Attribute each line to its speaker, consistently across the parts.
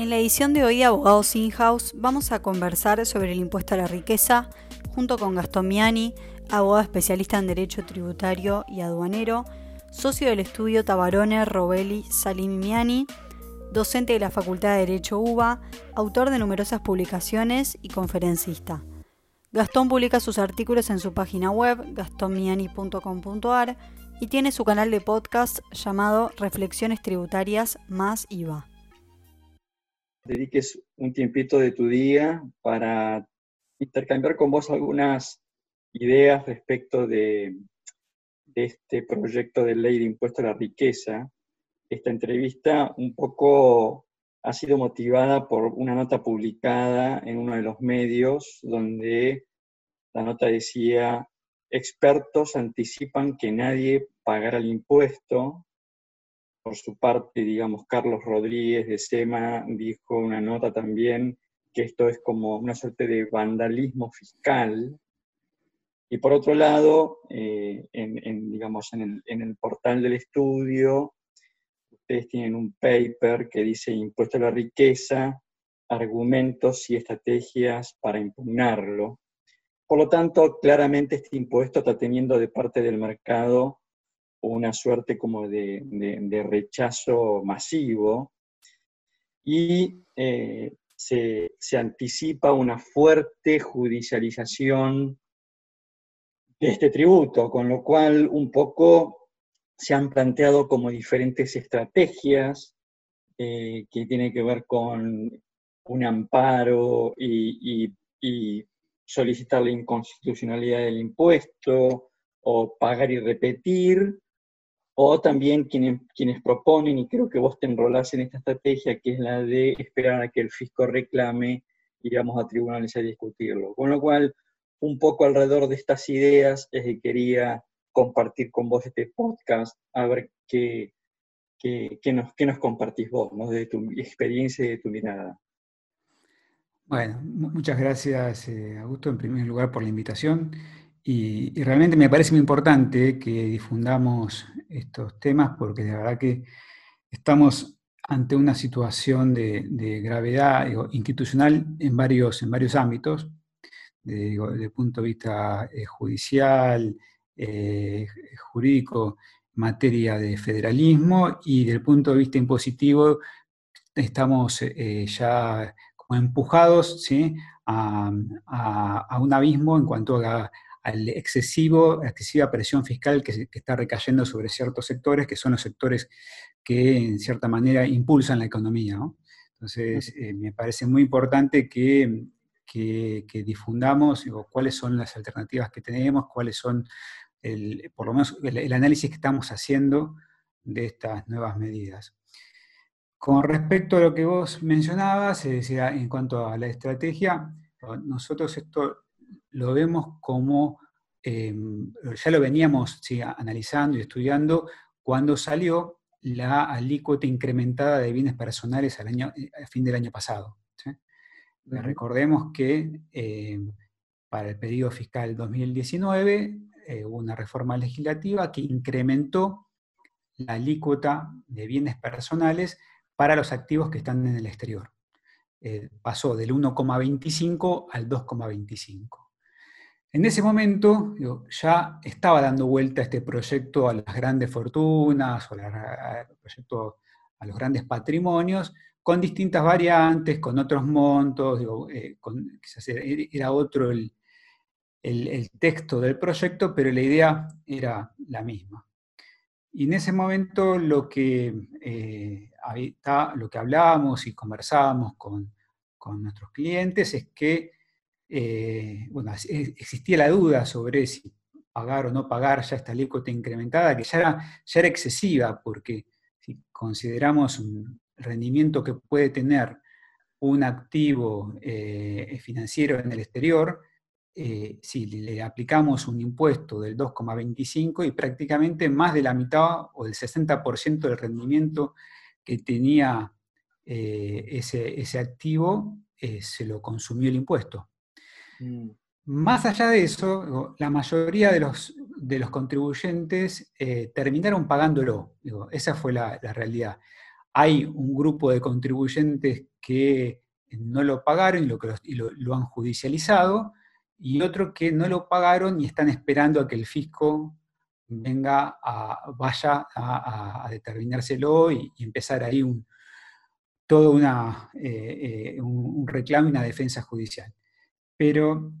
Speaker 1: En la edición de hoy de Abogados In-House vamos a conversar sobre el impuesto a la riqueza junto con Gastón Miani, abogado especialista en Derecho Tributario y Aduanero, socio del estudio Tabarone Robelli Salim Miani, docente de la Facultad de Derecho UBA, autor de numerosas publicaciones y conferencista. Gastón publica sus artículos en su página web gastonmiani.com.ar y tiene su canal de podcast llamado Reflexiones Tributarias más IVA.
Speaker 2: Dediques un tiempito de tu día para intercambiar con vos algunas ideas respecto de, este proyecto de ley de impuesto a la riqueza. Esta entrevista un poco ha sido motivada por una nota publicada en uno de los medios donde la nota decía, expertos anticipan que nadie pagará el impuesto. Por su parte, digamos, Carlos Rodríguez de SEMA dijo una nota también que esto es como una suerte de vandalismo fiscal. Y por otro lado, eh, en, digamos, en el, en el portal del estudio, ustedes tienen un paper que dice impuesto a la riqueza, argumentos y estrategias para impugnarlo. Por lo tanto, claramente este impuesto está teniendo de parte del mercado una suerte como de, rechazo masivo y eh, se, se, anticipa una fuerte judicialización de este tributo, con lo cual un poco se han planteado como diferentes estrategias eh, que tienen que ver con un amparo y, solicitar la inconstitucionalidad del impuesto o pagar y repetir, o también quienes, proponen, y creo que vos te enrolás en esta estrategia, que es la de esperar a que el fisco reclame y vamos a tribunales a discutirlo. Con lo cual, un poco alrededor de estas ideas es que quería compartir con vos este podcast, a ver qué, qué, nos, qué nos compartís vos, ¿no? de tu experiencia y de tu mirada.
Speaker 3: Bueno, muchas gracias, eh, Augusto, en primer lugar por la invitación. Y, realmente me parece muy importante que difundamos estos temas porque de verdad que estamos ante una situación de, gravedad institucional en varios, en varios ámbitos, desde el punto de vista eh, judicial, eh, jurídico materia de federalismo y del punto de vista impositivo estamos eh, ya como empujados ¿sí? a, un abismo en cuanto a, al excesivo, excesiva presión fiscal que, está recayendo sobre ciertos sectores, que son los sectores que en cierta manera impulsan la economía. Entonces, eh, me parece muy importante que, que, que difundamos cuáles son las alternativas que tenemos, cuáles son por lo menos el, análisis que estamos haciendo de estas nuevas medidas. Con respecto a lo que vos mencionabas, es decir, en cuanto a la estrategia, nosotros esto lo vemos como, em, ya lo veníamos analizando y estudiando cuando salió la alícuota incrementada de bienes personales al año, a fin del año pasado. Recordemos que em, para el periodo fiscal 2019 eh, una reforma legislativa que incrementó la alícuota de bienes personales para los activos que están en el exterior. Eh, pasó del 1,25 al 2,25. En ese momento ya estaba dando vuelta este proyecto a las grandes fortunas o proyecto a los grandes patrimonios, con distintas variantes, con otros montos, eh, quizás era otro el, el, texto del proyecto, pero la idea era la misma. Y en ese momento lo que, eh, lo que hablábamos y conversábamos con, nuestros clientes es que eh, bueno, existía la duda sobre si pagar o no pagar ya esta alícuota incrementada, que ya era, ya era excesiva, porque si consideramos un rendimiento que puede tener un activo eh, financiero en el exterior, eh, si le aplicamos un impuesto del 2,25 y prácticamente más de la mitad o del 60% del rendimiento que tenía eh, ese, activo, se lo consumió el impuesto. Más allá de eso, la mayoría de los, de los contribuyentes terminaron pagándolo. esa fue la, realidad. hay un grupo de contribuyentes que no lo pagaron y lo, han judicializado, y otros que no lo pagaron y están esperando a que el fisco venga a, vaya a, determinárselo y, empezar ahí un, todo una, eh, eh, un, reclamo y una defensa judicial. Pero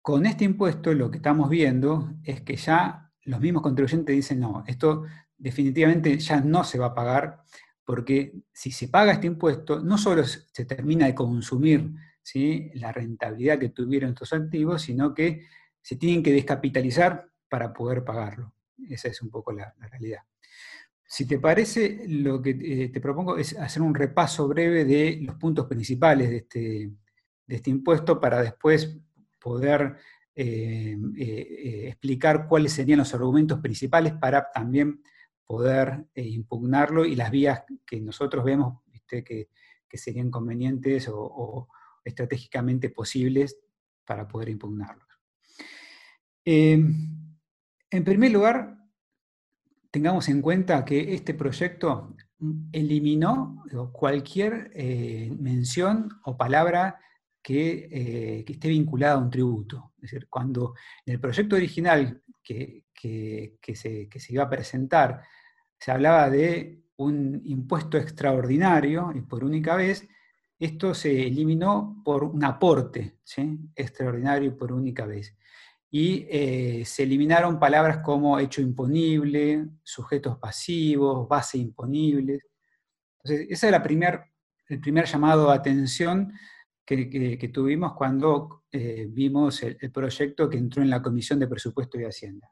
Speaker 3: con este impuesto lo que estamos viendo es que ya los mismos contribuyentes dicen, no, esto definitivamente ya no se va a pagar, porque si se paga este impuesto, no solo se termina de consumir la rentabilidad que tuvieron estos activos, sino que se tienen que descapitalizar para poder pagarlo. Esa es un poco la, realidad. Si te parece, lo que eh, te propongo es hacer un repaso breve de los puntos principales de este, de este impuesto para después poder eh, eh, explicar cuáles serían los argumentos principales para también poder eh, impugnarlo y las vías que nosotros vemos Que, serían convenientes o, estratégicamente posibles para poder impugnarlo. Em, en primer lugar, tengamos en cuenta que este proyecto eliminó cualquier mención o palabra eh, que, esté vinculada a un tributo. Es decir, cuando en el proyecto original que, se, que se iba a presentar se hablaba de un impuesto extraordinario y por única vez, esto se eliminó por un aporte extraordinario y por única vez. Y eh, se eliminaron palabras como hecho imponible, sujetos pasivos, base imponible. Entonces, ese era primer, el primer llamado a atención que, tuvimos cuando eh, vimos el, proyecto que entró en la Comisión de Presupuesto y Hacienda.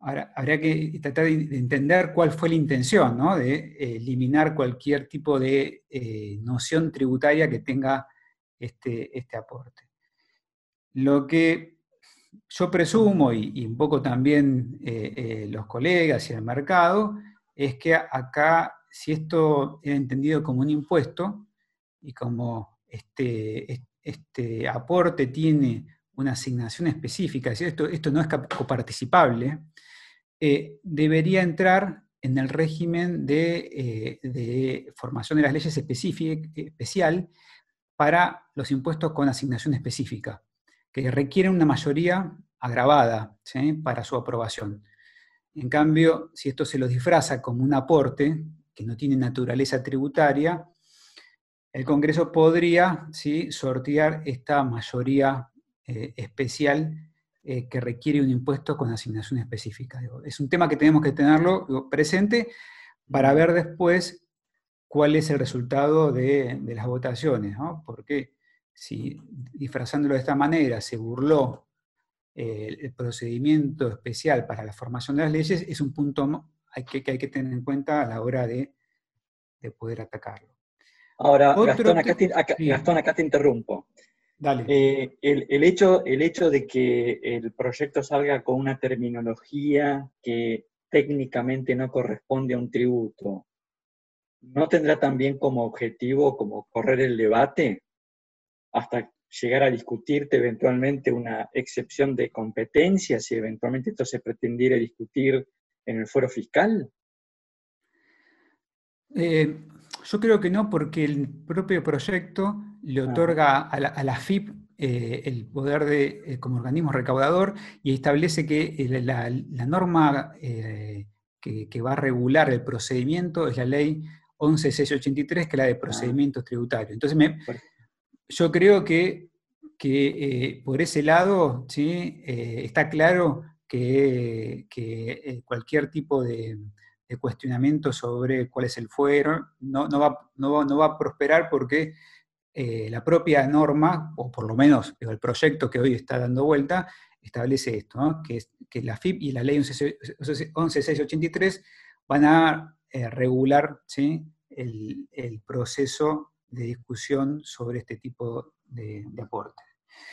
Speaker 3: Ahora, habría que tratar de entender cuál fue la intención, ¿no? de eh, eliminar cualquier tipo de eh, noción tributaria que tenga este, este, aporte. Lo que yo presumo, y, un poco también los colegas y el mercado, es que acá, si esto era entendido como un impuesto, y como este, este aporte tiene una asignación específica, es esto, esto no es coparticipable, eh, debería entrar en el régimen de, eh, formación de las leyes especial para los impuestos con asignación específica, que requieren una mayoría agravada para su aprobación. En cambio, si esto se lo disfraza como un aporte que no tiene naturaleza tributaria, el Congreso podría ¿sí? sortear esta mayoría eh, especial eh, que requiere un impuesto con asignación específica. es un tema que tenemos que tenerlo presente para ver después cuál es el resultado de, las votaciones, porque si disfrazándolo de esta manera se burló eh, el procedimiento especial para la formación de las leyes, es un punto que, hay que tener en cuenta a la hora de, poder atacarlo.
Speaker 2: Ahora, Gastón, acá te interrumpo. Eh, el, hecho, el hecho de que el proyecto salga con una terminología que técnicamente no corresponde a un tributo, ¿no tendrá también como objetivo como correr el debate hasta llegar a discutirte eventualmente una excepción de competencia si eventualmente esto se pretendiera discutir en el foro fiscal?
Speaker 3: Eh, yo creo que no, porque el propio proyecto le otorga a la, FIP eh, el poder de, eh, como organismo recaudador y establece que la, norma que, va a regular el procedimiento es la ley 11683, que es la de ah. procedimientos tributarios. Entonces, yo creo que, que por ese lado ¿sí? está claro que cualquier tipo de de cuestionamiento sobre cuál es el fuero, no, va, a prosperar porque eh, la propia norma, o por lo menos el proyecto que hoy está dando vuelta, establece esto, que, la FIP y la ley 11683 van a eh, regular el, proceso de discusión sobre este tipo de aportes.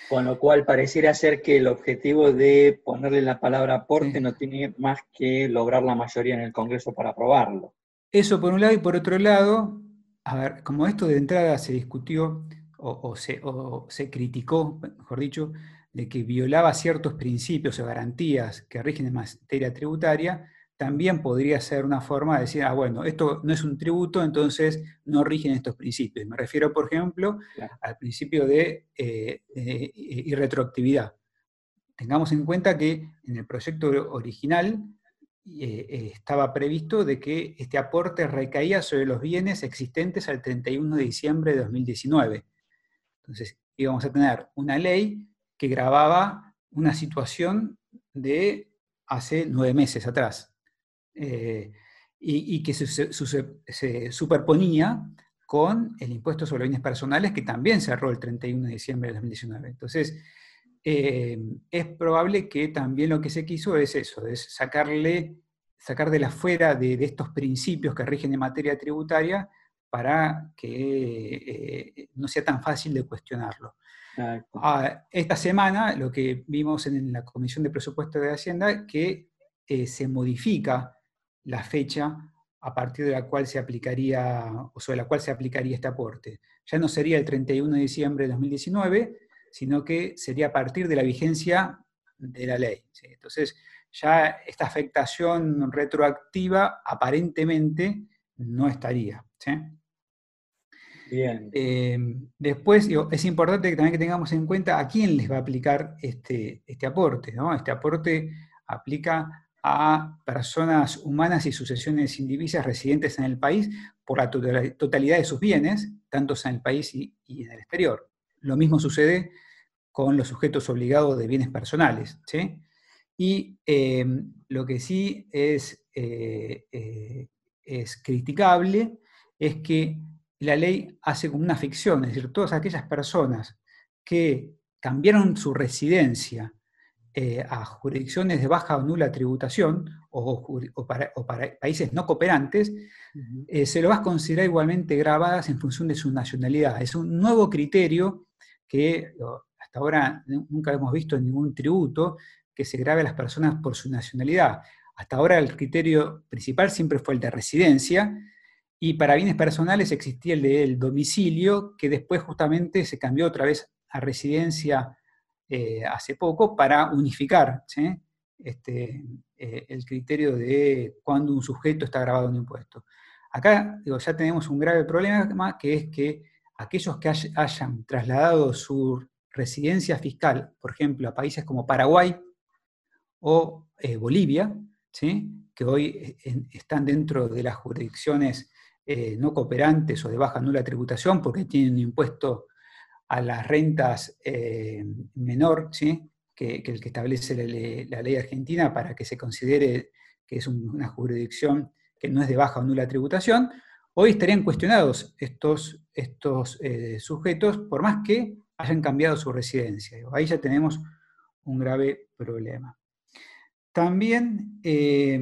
Speaker 2: Con lo cual pareciera ser que el objetivo de ponerle la palabra aporte no tiene más que lograr la mayoría en el Congreso para aprobarlo.
Speaker 3: Eso por un lado, y por otro lado, a ver, como esto de entrada se discutió o, se, se, criticó, mejor dicho, de que violaba ciertos principios o garantías que rigen en materia tributaria, también podría ser una forma de decir, ah, bueno, esto no es un tributo, entonces no rigen estos principios. Me refiero, por ejemplo, al principio de, eh, irretroactividad. Tengamos en cuenta que en el proyecto original eh, eh, estaba previsto de que este aporte recaía sobre los bienes existentes al 31 de diciembre de 2019. Entonces íbamos a tener una ley que grababa una situación de hace nueve meses atrás. Eh, y, que se, superponía con el impuesto sobre bienes personales que también cerró el 31 de diciembre de 2019. Entonces, eh, es probable que también lo que se quiso es eso, es sacarle, sacar de la fuera de, estos principios que rigen en materia tributaria para que eh, no sea tan fácil de cuestionarlo. Ah, esta semana lo que vimos en la Comisión de Presupuesto de Hacienda, que se modifica la fecha a partir de la cual se aplicaría, o sobre la cual se aplicaría este aporte. Ya no sería el 31 de diciembre de 2019, sino que sería a partir de la vigencia de la ley. Entonces, ya esta afectación retroactiva aparentemente no estaría. Bien. Eh, después, es importante que también que tengamos en cuenta a quién les va a aplicar este, este aporte. ¿no? Este aporte aplica a personas humanas y sucesiones indivisas residentes en el país por la totalidad de sus bienes, tanto en el país y, en el exterior. Lo mismo sucede con los sujetos obligados de bienes personales. Y em, lo que sí es, eh, eh, es criticable es que la ley hace como una ficción, es decir, todas aquellas personas que cambiaron su residencia eh, a jurisdicciones de baja o nula tributación o, para, países no cooperantes, eh, se lo va a considerar igualmente grabadas en función de su nacionalidad. Es un nuevo criterio que hasta ahora nunca hemos visto en ningún tributo que se grabe a las personas por su nacionalidad. Hasta ahora el criterio principal siempre fue el de residencia, y para bienes personales existía el del domicilio, que después justamente se cambió otra vez a residencia eh, hace poco para unificar este, eh, el criterio de cuando un sujeto está grabado en impuesto. Acá ya tenemos un grave problema que es que aquellos que hayan trasladado su residencia fiscal, por ejemplo, a países como Paraguay o eh, Bolivia, que hoy están dentro de las jurisdicciones no cooperantes o de baja nula tributación porque tienen un impuesto a las rentas eh, menor ¿sí? que, el que establece la ley, argentina para que se considere que es una jurisdicción que no es de baja o nula tributación, hoy estarían cuestionados estos, estos eh, sujetos por más que hayan cambiado su residencia. Ahí ya tenemos un grave problema. También eh,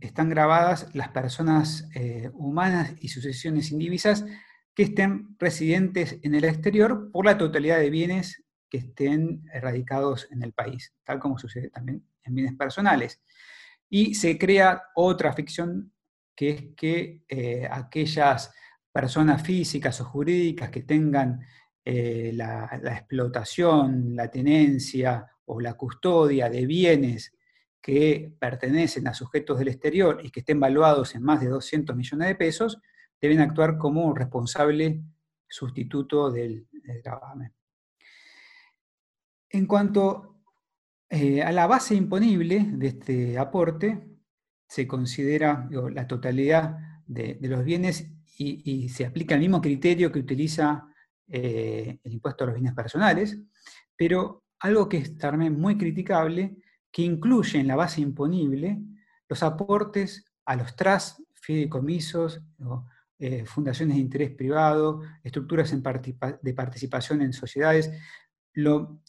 Speaker 3: están grabadas las personas humanas y sucesiones indivisas que estén residentes en el exterior por la totalidad de bienes que estén erradicados en el país, tal como sucede también en bienes personales. Y se crea otra ficción que es que eh, aquellas personas físicas o jurídicas que tengan eh, la, la, explotación, la tenencia o la custodia de bienes que pertenecen a sujetos del exterior y que estén valuados en más de 200 millones de pesos, deben actuar como responsable sustituto del, gravamen. En cuanto eh, a la base imponible de este aporte, se considera la totalidad de, los bienes y, se aplica el mismo criterio que utiliza eh, el impuesto a los bienes personales, pero algo que es también muy criticable, que incluye en la base imponible los aportes a los TRAS, fideicomisos, eh, fundaciones de interés privado, estructuras de participación en sociedades. Lo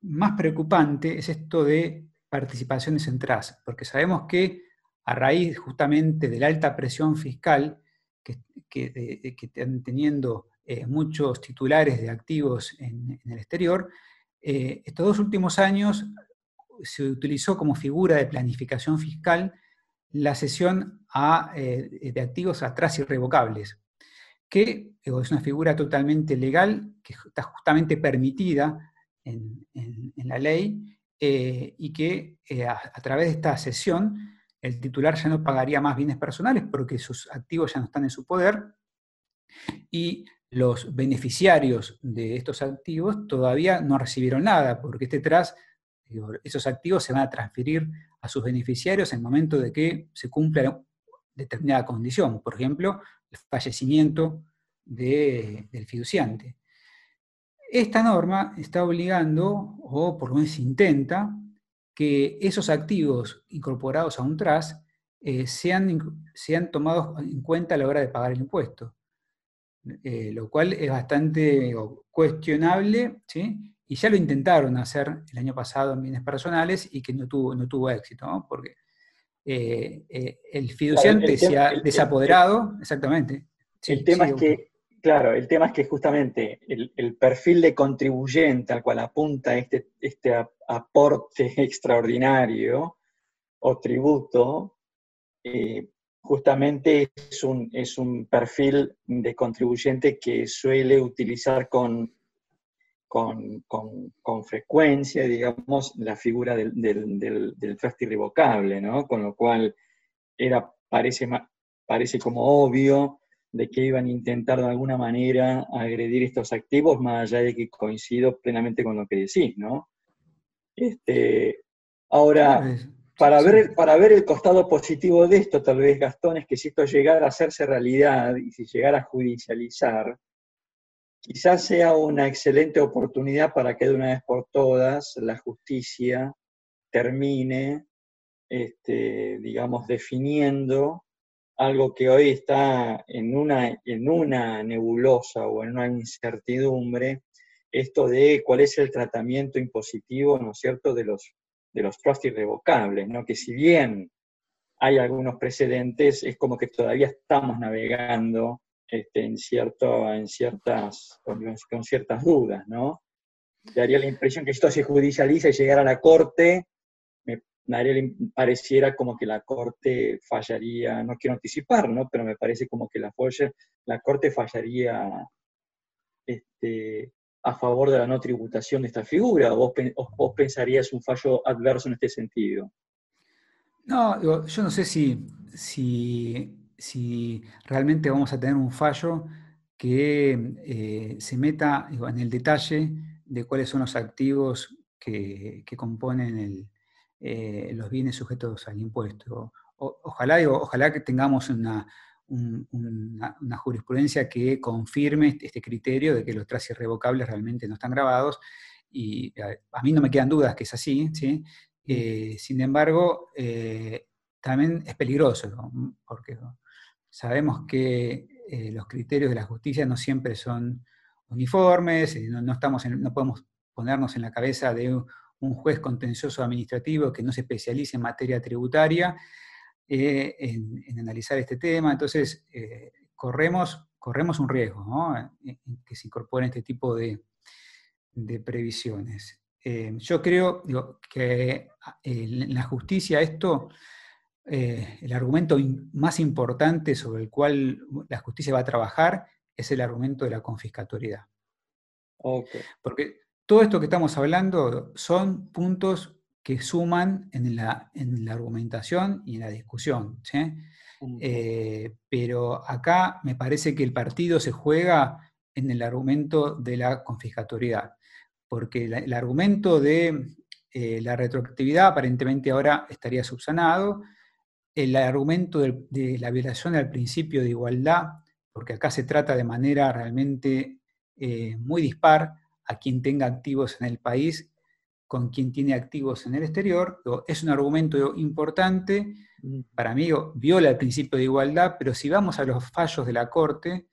Speaker 3: más preocupante es esto de participaciones en TRAS, porque sabemos que a raíz justamente de la alta presión fiscal que, están teniendo eh, muchos titulares de activos en, el exterior, eh, estos dos últimos años se utilizó como figura de planificación fiscal la cesión eh, de activos a tras irrevocables, que es una figura totalmente legal, que está justamente permitida en, la ley, eh, y que eh, a, través de esta cesión el titular ya no pagaría más bienes personales porque sus activos ya no están en su poder y los beneficiarios de estos activos todavía no recibieron nada, porque este tras, esos activos se van a transferir a sus beneficiarios en el momento de que se cumpla determinada condición, por ejemplo, el fallecimiento del fiduciante. Esta norma está obligando, o por lo menos intenta, que esos activos incorporados a un TRAS eh, sean, sean tomados en cuenta a la hora de pagar el impuesto. Eh, lo cual es bastante cuestionable, ¿sí? Y ya lo intentaron hacer el año pasado en bienes personales y que no tuvo, no tuvo éxito, porque eh, eh, el fiduciante se ha desapoderado, exactamente.
Speaker 2: el tema es que, claro, el tema es que justamente el, perfil de contribuyente al cual apunta este, este aporte extraordinario o tributo, justamente es un, es un perfil de contribuyente que suele utilizar con, con, frecuencia, digamos, la figura del, del, del, irrevocable, ¿no? Con lo cual era, parece, parece como obvio de que iban a intentar de alguna manera agredir estos activos, más allá de que coincido plenamente con lo que decís, ¿no? Este, ahora, para ver, para ver el costado positivo de esto, tal vez, Gastón, es que si esto llegara a hacerse realidad y si llegara a judicializar, quizás sea una excelente oportunidad para que de una vez por todas la justicia termine, este, digamos, definiendo algo que hoy está en una, en una nebulosa o en una incertidumbre, esto de cuál es el tratamiento impositivo, ¿no es cierto?, de los de los trusts irrevocables, ¿no? que si bien hay algunos precedentes, es como que todavía estamos navegando este, en, cierto, en ciertas, con, ciertas dudas, ¿no? Daría la impresión que esto se judicializa y llegara a la Corte, me daría, pareciera como que la Corte fallaría, no quiero anticipar, ¿no? Pero me parece como que la, la Corte fallaría este, a favor de la no tributación de esta figura? ¿O vos, pensarías un fallo adverso en este sentido?
Speaker 3: No, yo no sé si, si, realmente vamos a tener un fallo que eh, se meta en el detalle de cuáles son los activos que, componen eh, los bienes sujetos al impuesto. ojalá, ojalá que tengamos una, una, jurisprudencia que confirme este, este criterio de que los tras irrevocables realmente no están grabados. Y a, mí no me quedan dudas que es así, ¿sí? Eh, sin embargo, eh, también es peligroso, sabemos que eh, los criterios de la justicia no siempre son uniformes, no, estamos no podemos ponernos en la cabeza de un juez contencioso administrativo que no se especialice en materia tributaria eh, en, analizar este tema. Entonces, eh, corremos, un riesgo que se incorporen este tipo de, previsiones. Eh, yo creo que en la justicia esto, el argumento más importante sobre el cual la justicia va a trabajar es el argumento de la confiscatoriedad. Porque todo esto que estamos hablando son puntos que suman en la, en la argumentación y en la discusión. Eh, pero acá me parece que el partido se juega en el argumento de la confiscatoriedad, porque el argumento de eh, la retroactividad aparentemente ahora estaría subsanado, el argumento de, la violación al principio de igualdad, porque acá se trata de manera realmente eh, muy dispar a quien tenga activos en el país con quien tiene activos en el exterior. Es un argumento importante, mm. para mí viola el principio de igualdad, pero si vamos a los fallos de la Corte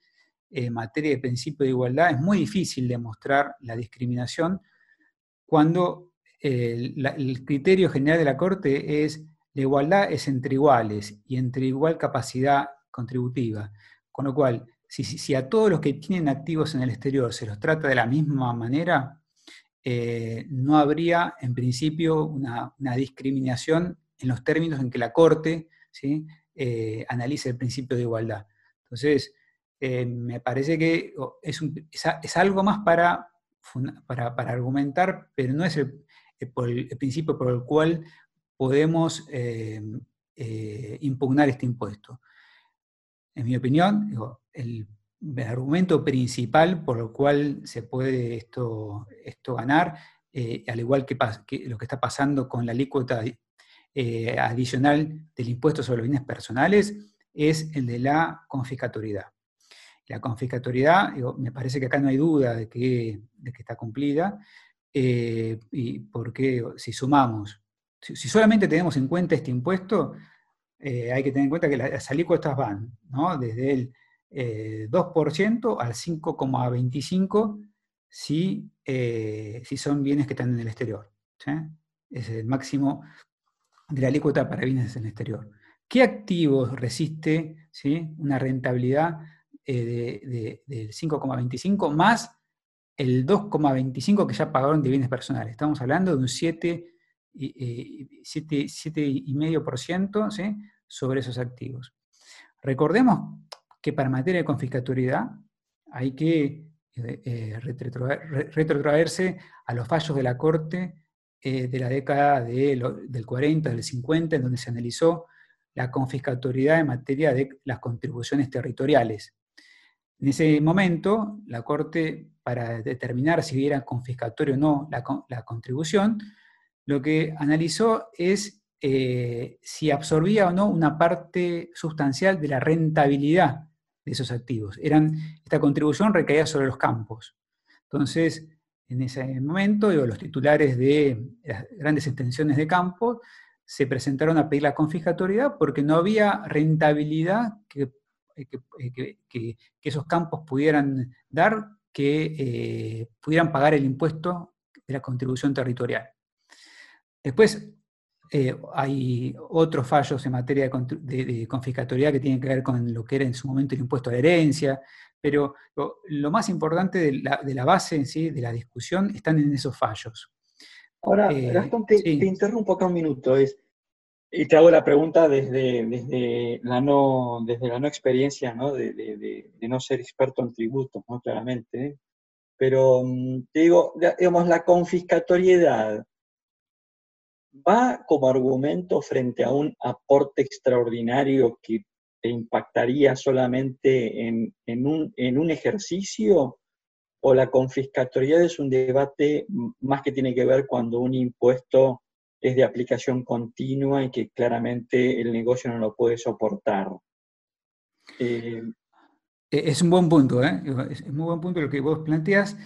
Speaker 3: en materia de principio de igualdad, es muy difícil demostrar la discriminación cuando el criterio general de la Corte es la igualdad es entre iguales y entre igual capacidad contributiva. Con lo cual, si, a todos los que tienen activos en el exterior se los trata de la misma manera, eh, no habría en principio una, discriminación en los términos en que la Corte ¿sí? Eh, analiza el principio de igualdad. Entonces, eh, me parece que es, algo más para, argumentar, pero no es el, principio por el cual podemos impugnar este impuesto. En mi opinión, el, argumento principal por el cual se puede esto, esto ganar, al igual que, lo que está pasando con la alícuota adicional del impuesto sobre los bienes personales, es el de la confiscatoriedad. La confiscatoriedad, me parece que acá no hay duda de que, está cumplida, eh, y porque si sumamos, si, solamente tenemos en cuenta este impuesto, eh, hay que tener en cuenta que las alícuotas van desde el 2% eh, al 5,25% si, si son bienes que están en el exterior. Es el máximo de la alícuota para bienes en el exterior. ¿Qué activos resiste ¿sí? una rentabilidad eh, del 5,25 más el 2,25 que ya pagaron de bienes personales? Estamos hablando de un 7, eh, 7,5% ¿sí? sobre esos activos. Recordemos que para materia de confiscatoriedad hay que eh, retrotraerse a los fallos de la Corte eh, de la década del 40, del 50, en donde se analizó la confiscatoriedad en materia de las contribuciones territoriales. En ese momento, la Corte, para determinar si era confiscatorio o no la, contribución, lo que analizó es eh, si absorbía o no una parte sustancial de la rentabilidad de esos activos. Esta contribución recaía sobre los campos. Entonces, en ese momento, los titulares de las grandes extensiones de campo se presentaron a pedir la confiscatoriedad porque no había rentabilidad que, que, esos campos pudieran dar, que eh, pudieran pagar el impuesto de la contribución territorial. Después eh, hay otros fallos en materia de, de, confiscatoriedad que tienen que ver con lo que era en su momento el impuesto a la herencia, pero lo, más importante de la, base en sí, de la discusión, están en esos fallos.
Speaker 2: Ahora, eh, Gastón, te, interrumpo acá un minuto. Es, y te hago la pregunta desde, desde, la, no, desde la no experiencia, ¿no? De, de, no ser experto en tributos, ¿no? claramente. Pero mm, te digo, digamos, la confiscatoriedad va como argumento frente a un aporte extraordinario que impactaría solamente en, en, un, en un ejercicio o la confiscatoriedad es un debate más que tiene que ver cuando un impuesto es de aplicación continua y que claramente el negocio no lo puede soportar.
Speaker 3: Eh, e-, es un buen punto, ¿eh? es muy buen punto lo que vos planteas.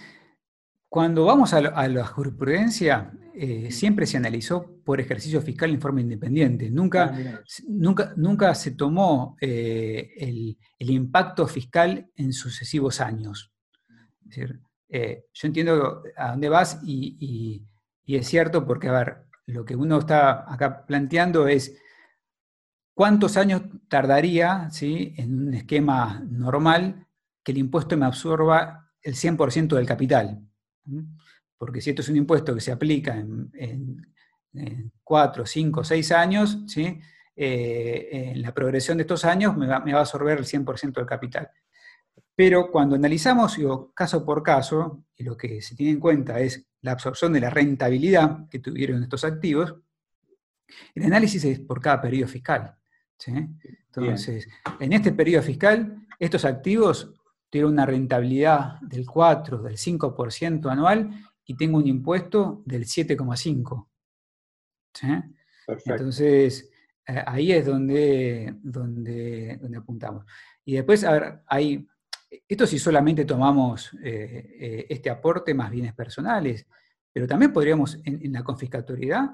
Speaker 3: Cuando vamos a, la jurisprudencia, eh, siempre se analizó por ejercicio fiscal en forma independiente. Nunca, ah, nunca, nunca se tomó eh, el, impacto fiscal en sucesivos años. Es decir, eh, yo entiendo a dónde vas y, es cierto porque, a ver, lo que uno está acá planteando es cuántos años tardaría ¿sí? en un esquema normal que el impuesto me absorba el 100% del capital. Porque si esto es un impuesto que se aplica en, cuatro, cinco, seis años, ¿sí? Eh, en la progresión de estos años me va, a absorber el 100% del capital. Pero cuando analizamos caso por caso, y lo que se tiene en cuenta es la absorción de la rentabilidad que tuvieron estos activos, el análisis es por cada periodo fiscal. Entonces, en este periodo fiscal, estos activos tengo una rentabilidad del 4, del 5% anual y tengo un impuesto del 7,5%. Entonces, eh, ahí es donde, donde, donde, apuntamos. Y después, a ver, hay, esto si solamente tomamos eh, eh, este aporte más bienes personales, pero también podríamos en, la confiscatoriedad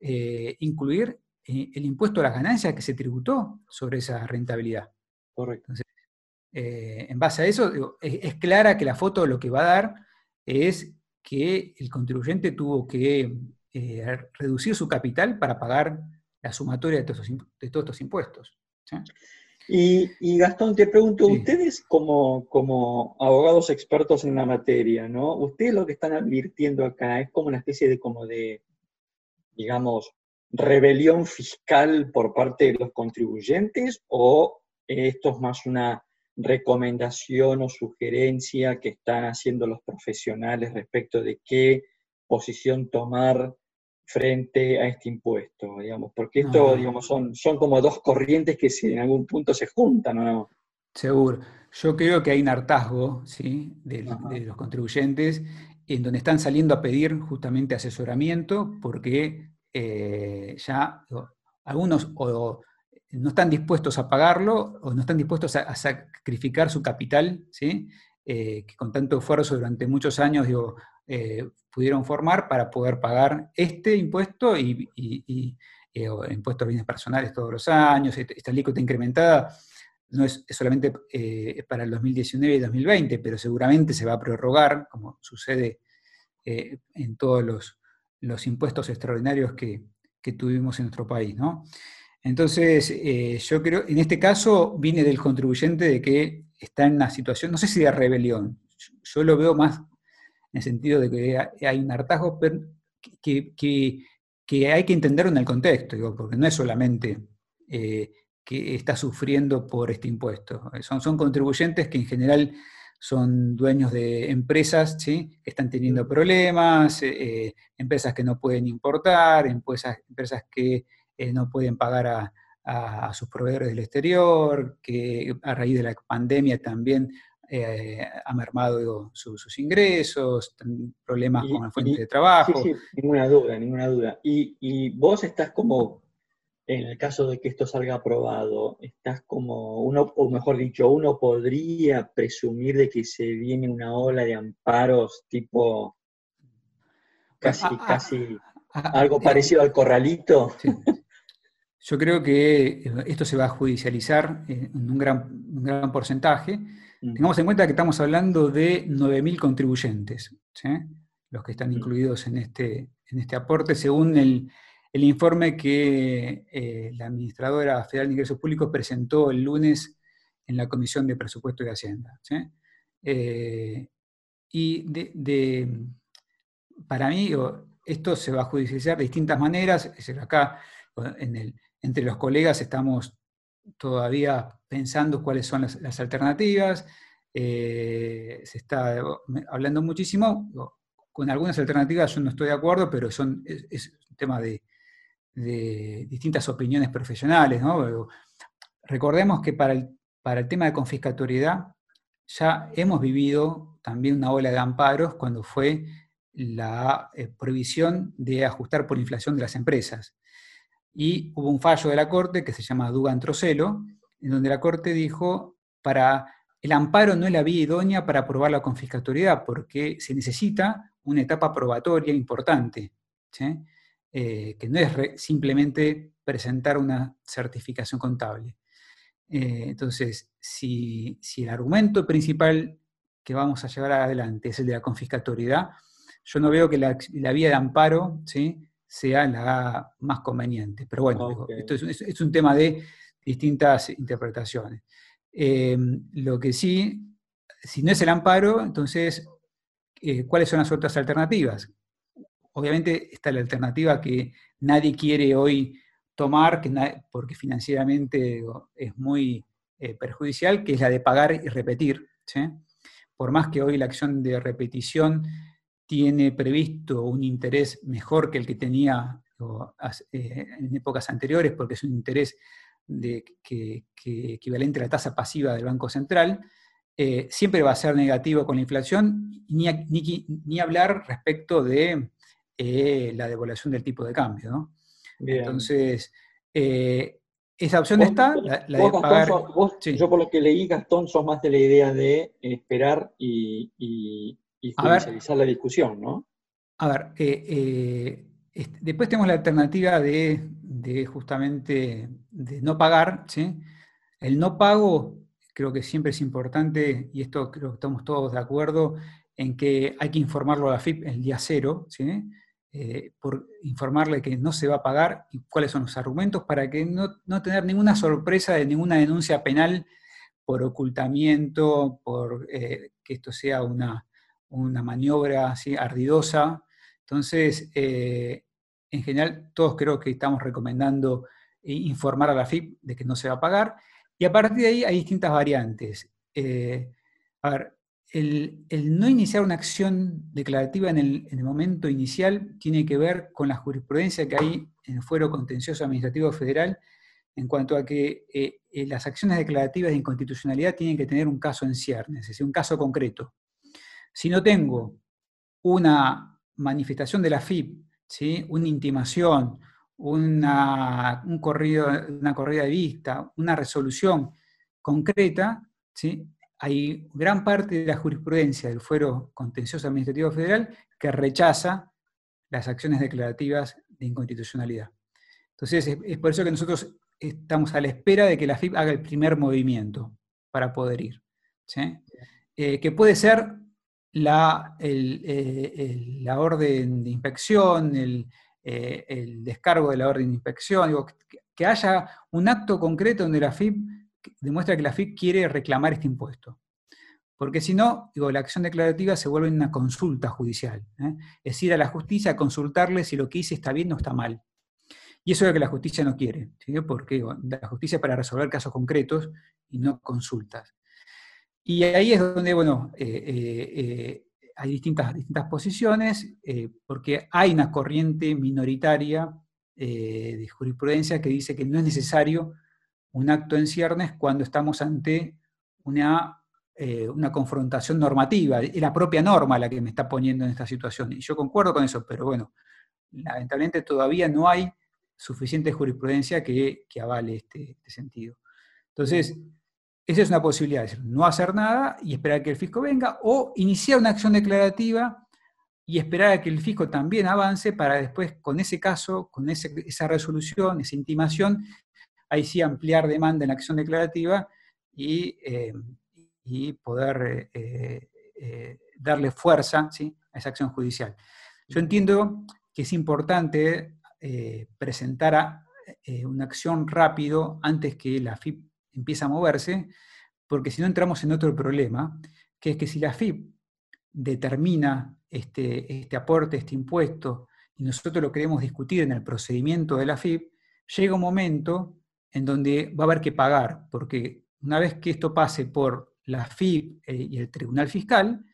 Speaker 3: incluir el impuesto a las ganancias que se tributó sobre esa rentabilidad.
Speaker 2: Correcto.
Speaker 3: Eh, en base a eso, es, clara que la foto lo que va a dar es que el contribuyente tuvo que eh, reducir su capital para pagar la sumatoria de todos, estos impuestos.
Speaker 2: Y, Gastón, te pregunto, ustedes como, como abogados expertos en la materia, ¿no? ¿Ustedes lo que están advirtiendo acá es como una especie de, como de, digamos, rebelión fiscal por parte de los contribuyentes o esto es más una recomendación o sugerencia que están haciendo los profesionales respecto de qué posición tomar frente a este impuesto, digamos, porque esto, digamos, son, son como dos corrientes que si en algún punto se juntan, ¿no?
Speaker 3: Seguro. Yo creo que hay un hartazgo ¿sí? de, los contribuyentes en donde están saliendo a pedir justamente asesoramiento porque eh, ya algunos o no están dispuestos a pagarlo o no están dispuestos a, sacrificar su capital, ¿sí? Eh, que con tanto esfuerzo durante muchos años eh, pudieron formar para poder pagar este impuesto y, y, impuestos a bienes personales todos los años, esta alícuota incrementada no es, solamente eh, para el 2019 y 2020, pero seguramente se va a prorrogar, como sucede eh, en todos los, impuestos extraordinarios que, tuvimos en nuestro país. ¿no? Entonces, eh, yo creo, en este caso viene del contribuyente de que está en una situación, no sé si de rebelión, yo, lo veo más en el sentido de que hay un hartazgo pero que, que, hay que entenderlo en el contexto, digo, porque no es solamente que está sufriendo por este impuesto. Son, son contribuyentes que en general son dueños de empresas ¿sí? que están teniendo problemas, eh, eh, empresas que no pueden importar, empresas, empresas que eh, no pueden pagar a, sus proveedores del exterior, que a raíz de la pandemia también ha mermado sus ingresos, problemas con la fuente de trabajo.
Speaker 2: Sí, sí, ninguna duda, ninguna duda. Y, y vos estás como en el caso de que esto salga aprobado, estás como uno, o mejor dicho, uno podría presumir de que se viene una ola de amparos tipo casi, ah, casi ah, algo eh, parecido al corralito.
Speaker 3: Yo creo que esto se va a judicializar en un gran, un gran porcentaje. Mm. Tengamos en cuenta que estamos hablando de 9.000 contribuyentes, los que están mm. incluidos en este, en este aporte, según el, el informe que eh, la administradora federal de ingresos públicos presentó el lunes en la Comisión de Presupuesto y Hacienda. Eh, y de, para mí, esto se va a judicializar de distintas maneras. Es decir, acá, entre los colegas, estamos todavía pensando cuáles son las, alternativas. Eh, se está hablando muchísimo. Con algunas alternativas yo no estoy de acuerdo, pero son, es un tema de, distintas opiniones profesionales. Recordemos que para el, para el tema de confiscatoriedad ya hemos vivido también una ola de amparos cuando fue la eh, prohibición de ajustar por inflación de las empresas. Y hubo un fallo de la Corte que se llama Dugan Trocelo, en donde la Corte dijo, para el amparo no es la vía idónea para aprobar la confiscatoriedad, porque se necesita una etapa probatoria importante. Eh, que no es simplemente presentar una certificación contable. Eh, entonces, si, el argumento principal que vamos a llevar adelante es el de la confiscatoriedad, yo no veo que la, vía de amparo ¿sí? Sea la más conveniente. Pero bueno, esto es, un tema de distintas interpretaciones. Eh, lo que sí, si no es el amparo, entonces, ¿cuáles son las otras alternativas? obviamente está la alternativa que nadie quiere hoy tomar, porque financieramente es muy eh, perjudicial, que es la de pagar y repetir. Por más que hoy la acción de repetición tiene previsto un interés mejor que el que tenía eh, en épocas anteriores, porque es un interés de, que, equivalente a la tasa pasiva del Banco Central, eh, siempre va a ser negativo con la inflación, ni, ni hablar respecto de eh, la devaluación del tipo de cambio. ¿no? Entonces, eh, esa opción está, la, de pagar...
Speaker 2: Yo por lo que leí, Gastón, sos más de la idea de esperar y, y, judicializar la discusión, ¿no?
Speaker 3: A ver, eh, este, después tenemos la alternativa de, de, justamente de no pagar, ¿sí? El no pago creo que siempre es importante, y esto creo que estamos todos de acuerdo, en que hay que informarlo a la FIP el día cero, ¿sí? Eh, por informarle que no se va a pagar y cuáles son los argumentos para que no, tener ninguna sorpresa de ninguna denuncia penal por ocultamiento, por eh, que esto sea una, maniobra así ardidosa. Entonces, eh, en general, todos creo que estamos recomendando informar a la FIP de que no se va a pagar. Y a partir de ahí hay distintas variantes. a ver, el, no iniciar una acción declarativa en el, momento inicial tiene que ver con la jurisprudencia que hay en el Fuero Contencioso Administrativo Federal en cuanto a que eh, eh, las acciones declarativas de inconstitucionalidad tienen que tener un caso en ciernes, es decir, un caso concreto. Si no tengo una manifestación de la FIP, ¿sí? una intimación, una, un corrido, una corrida de vista, una resolución concreta, ¿sí? hay gran parte de la jurisprudencia del Fuero Contencioso Administrativo Federal que rechaza las acciones declarativas de inconstitucionalidad. Entonces, es, por eso que nosotros estamos a la espera de que la FIP haga el primer movimiento para poder ir. Eh, que puede ser la, eh, la, orden de inspección, el, eh, descargo de la orden de inspección, que, haya un acto concreto donde la FIP demuestra que la FIP quiere reclamar este impuesto. Porque si no, la acción declarativa se vuelve una consulta judicial. ¿eh? Es ir a la justicia a consultarle si lo que hice está bien o está mal. Y eso es lo que la justicia no quiere, porque la justicia es para resolver casos concretos y no consultas. Y ahí es donde, bueno, eh, eh, hay distintas, distintas posiciones, porque hay una corriente minoritaria de jurisprudencia que dice que no es necesario un acto en ciernes cuando estamos ante una, eh, una confrontación normativa. Es la propia norma la que me está poniendo en esta situación. Y yo concuerdo con eso, pero bueno, lamentablemente todavía no hay suficiente jurisprudencia que, avale este, este, sentido. Entonces, esa es una posibilidad, es decir, no hacer nada y esperar que el fisco venga, o iniciar una acción declarativa y esperar a que el fisco también avance para después, con ese caso, con esa resolución, esa intimación, ahí sí ampliar demanda en la acción declarativa y, eh, poder eh, eh, darle fuerza a esa acción judicial. Yo entiendo que es importante presentar una acción rápido antes que la FIP empiece a moverse, porque si no entramos en otro problema, que es que si la FIP determina este, este aporte, este impuesto, y nosotros lo queremos discutir en el procedimiento de la FIP, llega un momento en donde va a haber que pagar, porque una vez que esto pase por la FIP eh, y el Tribunal Fiscal,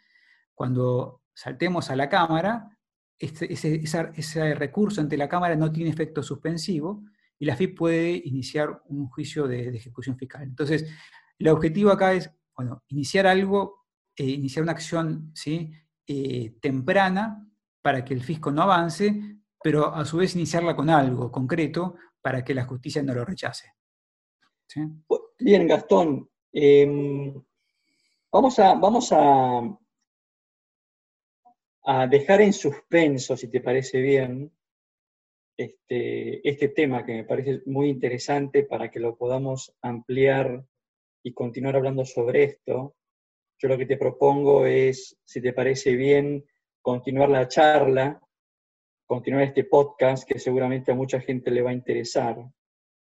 Speaker 3: cuando saltemos a la Cámara, este, ese, recurso ante la Cámara no tiene efecto suspensivo y la FIP puede iniciar un juicio de, ejecución fiscal. Entonces, el objetivo acá es, bueno, iniciar algo, eh, iniciar una acción ¿sí? Eh, temprana para que el fisco no avance, pero a su vez iniciarla con algo concreto para que la justicia no lo rechace.
Speaker 2: Bien, Gastón. Em, vamos a, vamos a, a, dejar en suspenso, si te parece bien, este, este tema que me parece muy interesante para que lo podamos ampliar y continuar hablando sobre esto. Yo lo que te propongo es, si te parece bien, continuar la charla continuar este podcast que seguramente a mucha gente le va a interesar.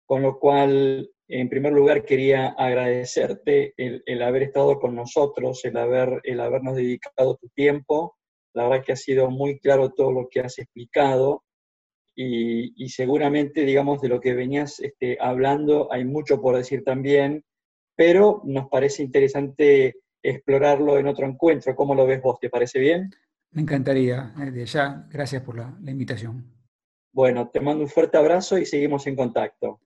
Speaker 2: Con lo cual, en primer lugar, quería agradecerte el, haber estado con nosotros, el, haber, el habernos dedicado tu tiempo. La verdad que ha sido muy claro todo lo que has explicado y, seguramente, digamos, de lo que venías este, hablando hay mucho por decir también, pero nos parece interesante explorarlo en otro encuentro. ¿Cómo lo ves vos? ¿Te parece bien?
Speaker 3: Me encantaría, eh, de ya. Gracias por la, la invitación.
Speaker 2: Bueno, te mando un fuerte abrazo y seguimos en contacto.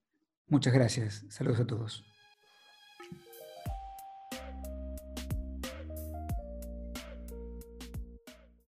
Speaker 3: Muchas gracias. Saludos a todos.